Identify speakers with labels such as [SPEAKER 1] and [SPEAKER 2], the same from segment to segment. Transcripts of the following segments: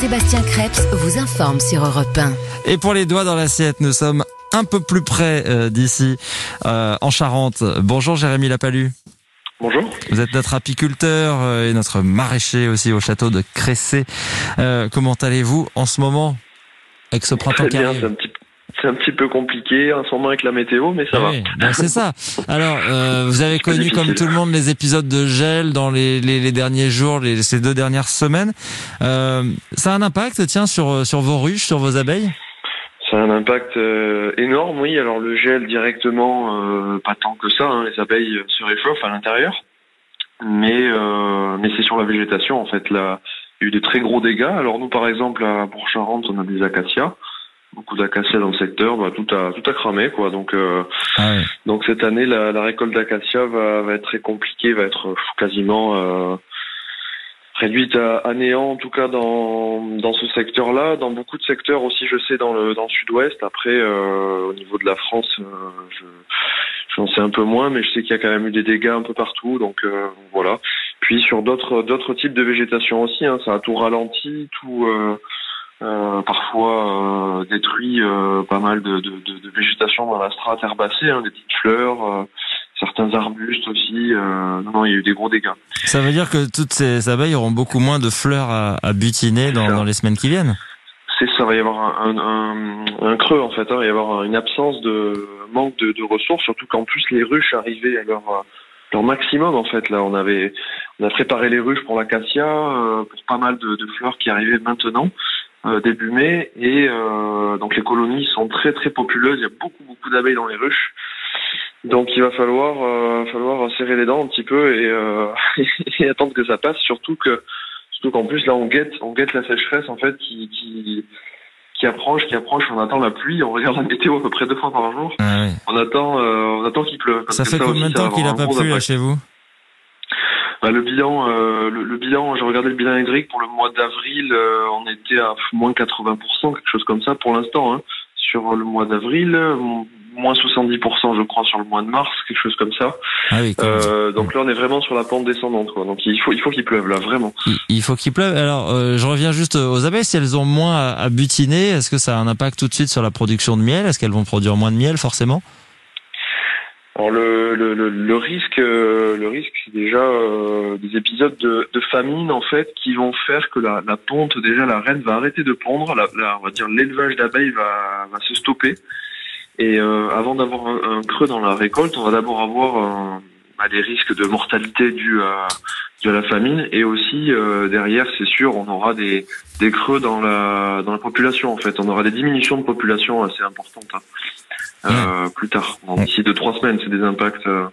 [SPEAKER 1] Sébastien Krebs vous informe sur Europe 1.
[SPEAKER 2] Et pour les doigts dans l'assiette, nous sommes un peu plus près euh, d'ici, euh, en Charente. Bonjour Jérémy Lapalu.
[SPEAKER 3] Bonjour.
[SPEAKER 2] Vous êtes notre apiculteur euh, et notre maraîcher aussi au château de Cressé. Euh, comment allez-vous en ce moment avec ce printemps
[SPEAKER 3] Très
[SPEAKER 2] qui
[SPEAKER 3] bien,
[SPEAKER 2] arrive
[SPEAKER 3] c'est un petit peu compliqué en ce moment avec la météo, mais ça va.
[SPEAKER 2] Oui, ben c'est ça. Alors, euh, vous avez connu comme tout le monde les épisodes de gel dans les, les, les derniers jours, les, ces deux dernières semaines. Euh, ça a un impact, tiens, sur, sur vos ruches, sur vos abeilles?
[SPEAKER 3] Ça a un impact euh, énorme, oui. Alors le gel directement, euh, pas tant que ça. hein, Les abeilles se réchauffent à l'intérieur, mais euh, mais c'est sur la végétation en fait. Là, il y a eu de très gros dégâts. Alors nous, par exemple, à Bourg-Charentes, on a des acacias, beaucoup d'acacias dans le secteur. Bah, tout a tout a cramé, quoi. Donc euh,
[SPEAKER 2] ah oui.
[SPEAKER 3] Donc cette année, la, la récolte d'acacia va, va être très compliquée, va être euh, quasiment euh, réduite à, à néant, en tout cas dans, dans ce secteur-là. Dans beaucoup de secteurs aussi, je sais, dans le, dans le sud-ouest. Après, euh, au niveau de la France, euh, je j'en sais un peu moins, mais je sais qu'il y a quand même eu des dégâts un peu partout. Donc euh, voilà. Puis sur d'autres d'autres types de végétation aussi, hein, ça a tout ralenti, tout... Euh, parfois euh, détruit euh, pas mal de, de, de, de végétation dans la strate herbacée, hein, des petites fleurs, euh, certains arbustes aussi. Euh, non, non, il y a eu des gros dégâts.
[SPEAKER 2] Ça veut dire que toutes ces abeilles auront beaucoup moins de fleurs à, à butiner dans, dans les semaines qui viennent.
[SPEAKER 3] C'est ça, va y avoir un, un, un, un creux en fait, hein, il va y avoir une absence de manque de, de ressources, surtout qu'en plus les ruches arrivaient à leur leur maximum en fait. Là, on avait on a préparé les ruches pour l'acacia, euh, pour pas mal de, de fleurs qui arrivaient maintenant. Euh, début mai et euh, donc les colonies sont très très populeuses, il y a beaucoup beaucoup d'abeilles dans les ruches. Donc il va falloir euh, falloir serrer les dents un petit peu et, euh, et attendre que ça passe, surtout que surtout qu'en plus là on guette on guette la sécheresse en fait qui qui qui approche, qui approche, on attend la pluie, on regarde la météo à peu près deux fois par jour.
[SPEAKER 2] Ah oui.
[SPEAKER 3] On attend euh, on attend qu'il pleuve. parce
[SPEAKER 2] Ça
[SPEAKER 3] que
[SPEAKER 2] fait combien de temps qu'il n'a pas plu là chez vous?
[SPEAKER 3] Bah, le bilan, euh, le, le bilan, j'ai regardé le bilan hydrique pour le mois d'avril, euh, on était à moins 80%, quelque chose comme ça pour l'instant. Hein. Sur le mois d'avril, euh, moins 70% je crois sur le mois de mars, quelque chose comme ça.
[SPEAKER 2] Ah oui. comme-
[SPEAKER 3] Euh, donc là on est vraiment sur la pente descendante. Quoi. Donc il faut il faut qu'il pleuve là, vraiment.
[SPEAKER 2] Il- faut qu'il pleuve. Alors, euh, je reviens juste aux abeilles. Si elles ont moins à butiner, est-ce que ça a un impact tout de suite sur la production de miel? Est-ce qu'elles vont produire moins de miel, forcément?
[SPEAKER 3] Alors le, le, le, risque, euh, le risque, c'est déjà euh, des épisodes de, de famine en fait qui vont faire que la, la ponte, déjà la reine va arrêter de pondre, la, la- on va dire l'élevage d'abeilles va, va se stopper. Et euh, avant d'avoir un, un creux dans la récolte, on va d'abord avoir euh, bah, des risques de mortalité dus à, à la famine et aussi euh, derrière, c'est sûr, on aura des, des creux dans la dans la population en fait. On aura des diminutions de population assez importantes. hein. Euh, plus tard, d'ici deux trois semaines, c'est des impacts euh,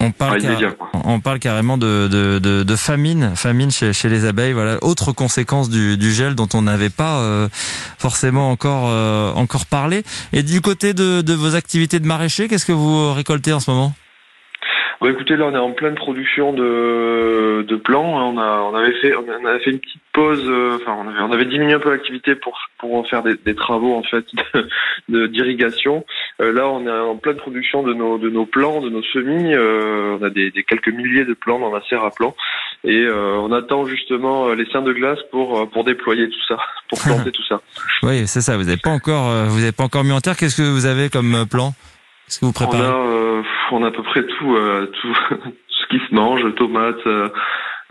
[SPEAKER 2] On
[SPEAKER 3] pas
[SPEAKER 2] parle, on parle carrément de, de, de, de famine, famine chez, chez les abeilles. Voilà, autre conséquence du, du gel dont on n'avait pas euh, forcément encore euh, encore parlé. Et du côté de, de vos activités de maraîcher, qu'est-ce que vous récoltez en ce moment?
[SPEAKER 3] Bon, écoutez, là, on est en pleine production de, de plants. On a, on avait fait, on avait fait une petite pause. euh, Enfin, on avait, on avait diminué un peu l'activité pour pour en faire des, des travaux en fait de- d'irrigation. Euh, là, on est en pleine production de nos de nos plants, de nos semis. Euh, on a des, des quelques milliers de plants dans la serre à plants et euh, on attend justement euh, les seins de glace pour pour déployer tout ça, pour planter tout ça.
[SPEAKER 2] Oui, c'est ça. Vous n'avez pas encore, vous avez pas encore mis en terre. Qu'est-ce que vous avez comme plan? Qu'est-ce que vous
[SPEAKER 3] On a,
[SPEAKER 2] préparez?
[SPEAKER 3] On a à peu près tout, euh, tout, tout ce qui se mange, tomates,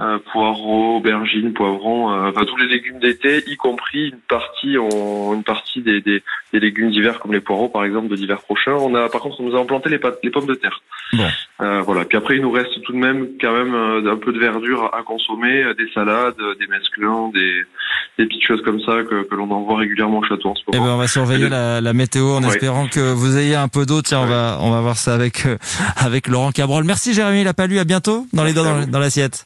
[SPEAKER 3] euh, poireaux, aubergines, poivrons, euh, enfin tous les légumes d'été, y compris une partie, on, une partie des, des, des légumes d'hiver comme les poireaux par exemple de l'hiver prochain. On a, par contre, on nous a implanté les, pommes de terre.
[SPEAKER 2] Bon.
[SPEAKER 3] Euh, voilà. Puis après, il nous reste tout de même quand même euh, un peu de verdure à consommer, euh, des salades, euh, des mesclins, des, des petites choses comme ça que, que l'on envoie régulièrement au château en ce
[SPEAKER 2] Eh
[SPEAKER 3] moment.
[SPEAKER 2] ben, on va surveiller
[SPEAKER 3] Le-
[SPEAKER 2] la, la météo en
[SPEAKER 3] Ouais.
[SPEAKER 2] espérant que vous ayez un peu d'eau. Tiens, on
[SPEAKER 3] Ouais.
[SPEAKER 2] va, on va voir ça avec, avec Laurent Cabrol. Merci Jérémy Lapalu. À bientôt dans les dents dans, l'assiette.